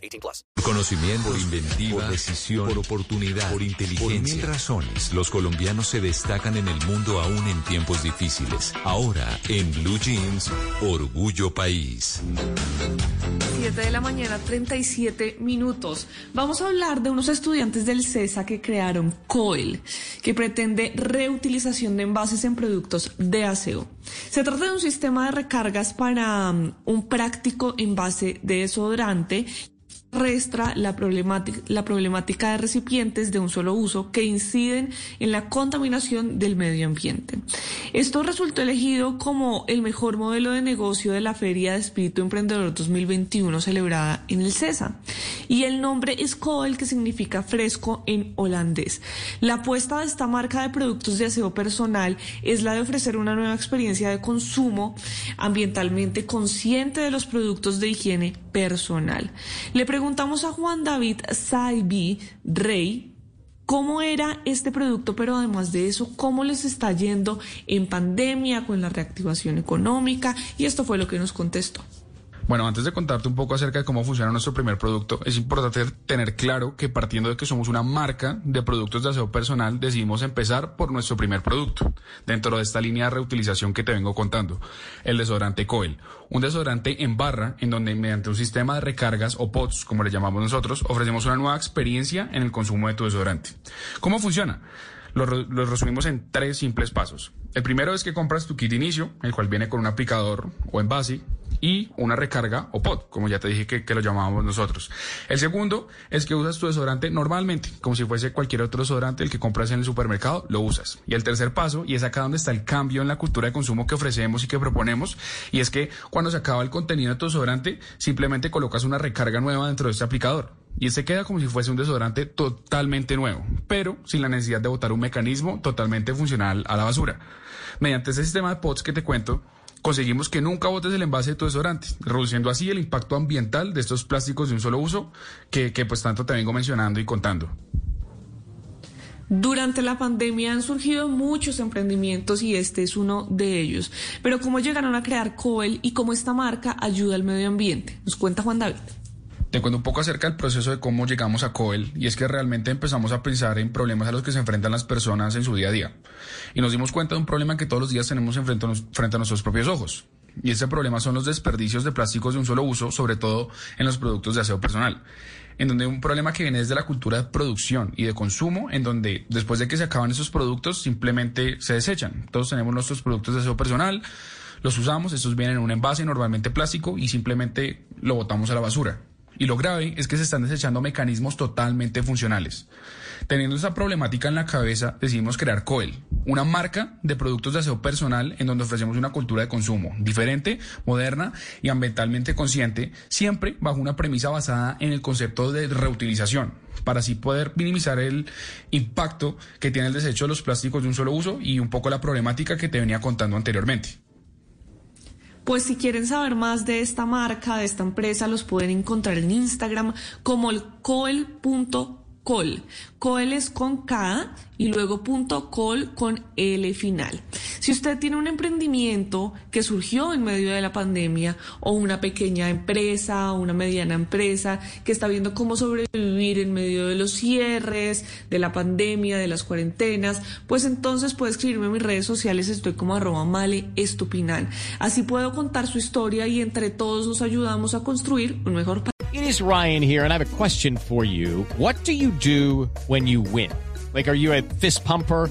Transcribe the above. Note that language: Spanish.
18 plus. Por conocimiento, por inventiva, por decisión, por oportunidad, por inteligencia. Por mil razones, los colombianos se destacan en el mundo aún en tiempos difíciles. Ahora, en Blue Jeans, Orgullo País. 7 de la mañana, 37 minutos. Vamos a hablar de unos estudiantes del CESA que crearon COEL, que pretende reutilización de envases en productos de aseo. Se trata de un sistema de recargas para um, un práctico envase de desodorante restra la problemática, de recipientes de un solo uso que inciden en la contaminación del medio ambiente. Esto resultó elegido como el mejor modelo de negocio de la Feria de Espíritu Emprendedor 2021 celebrada en el CESA. Y el nombre es Coel, que significa fresco en holandés. La apuesta de esta marca de productos de aseo personal es la de ofrecer una nueva experiencia de consumo ambientalmente consciente de los productos de higiene personal. Le preguntamos a Juan David Saibi Rey cómo era este producto, pero además de eso, cómo les está yendo en pandemia con la reactivación económica y esto fue lo que nos contestó. Bueno, antes de contarte un poco acerca de cómo funciona nuestro primer producto, es importante tener claro que partiendo de que somos una marca de productos de aseo personal, decidimos empezar por nuestro primer producto, dentro de esta línea de reutilización que te vengo contando, el desodorante Coel. Un desodorante en barra, en donde mediante un sistema de recargas o pods, como le llamamos nosotros, ofrecemos una nueva experiencia en el consumo de tu desodorante. ¿Cómo funciona? Lo, resumimos en tres simples pasos. El primero es que compras tu kit inicio, el cual viene con un aplicador o envase, y una recarga o pod, como ya te dije que, lo llamábamos nosotros. El segundo es que usas tu desodorante normalmente, como si fuese cualquier otro desodorante, el que compras en el supermercado, lo usas. Y el tercer paso, y es acá donde está el cambio en la cultura de consumo que ofrecemos y que proponemos, y es que cuando se acaba el contenido de tu desodorante, simplemente colocas una recarga nueva dentro de este aplicador. Y este queda como si fuese un desodorante totalmente nuevo, pero sin la necesidad de botar un mecanismo totalmente funcional a la basura. Mediante ese sistema de pods que te cuento, conseguimos que nunca botes el envase de tu desodorante, reduciendo así el impacto ambiental de estos plásticos de un solo uso que, que pues tanto te vengo mencionando y contando. Durante la pandemia han surgido muchos emprendimientos y este es uno de ellos. Pero ¿cómo llegaron a crear Coel y cómo esta marca ayuda al medio ambiente? Nos cuenta Juan David. Te cuento un poco acerca del proceso de cómo llegamos a Coel y es que realmente empezamos a pensar en problemas a los que se enfrentan las personas en su día a día. Y nos dimos cuenta de un problema que todos los días tenemos frente a nuestros propios ojos. Y ese problema son los desperdicios de plásticos de un solo uso, sobre todo en los productos de aseo personal. En donde un problema que viene desde la cultura de producción y de consumo, en donde después de que se acaban esos productos simplemente se desechan. Todos tenemos nuestros productos de aseo personal, los usamos, estos vienen en un envase normalmente plástico y simplemente lo botamos a la basura. Y lo grave es que se están desechando mecanismos totalmente funcionales. Teniendo esa problemática en la cabeza, decidimos crear Coel, una marca de productos de aseo personal en donde ofrecemos una cultura de consumo diferente, moderna y ambientalmente consciente, siempre bajo una premisa basada en el concepto de reutilización, para así poder minimizar el impacto que tiene el desecho de los plásticos de un solo uso y un poco la problemática que te venía contando anteriormente. Pues si quieren saber más de esta marca, de esta empresa, los pueden encontrar en Instagram como el coel.com col. Col es con K y luego punto col con L final. Si usted tiene un emprendimiento que surgió en medio de la pandemia o una pequeña empresa o una mediana empresa que está viendo cómo sobrevivir en medio de los cierres, de la pandemia, de las cuarentenas, pues entonces puede escribirme en mis redes sociales, estoy como arroba male estupinal. Así puedo contar su historia y entre todos nos ayudamos a construir un mejor país. It is Ryan here, and I have a question for you. What do you do when you win? Like, are you a fist pumper?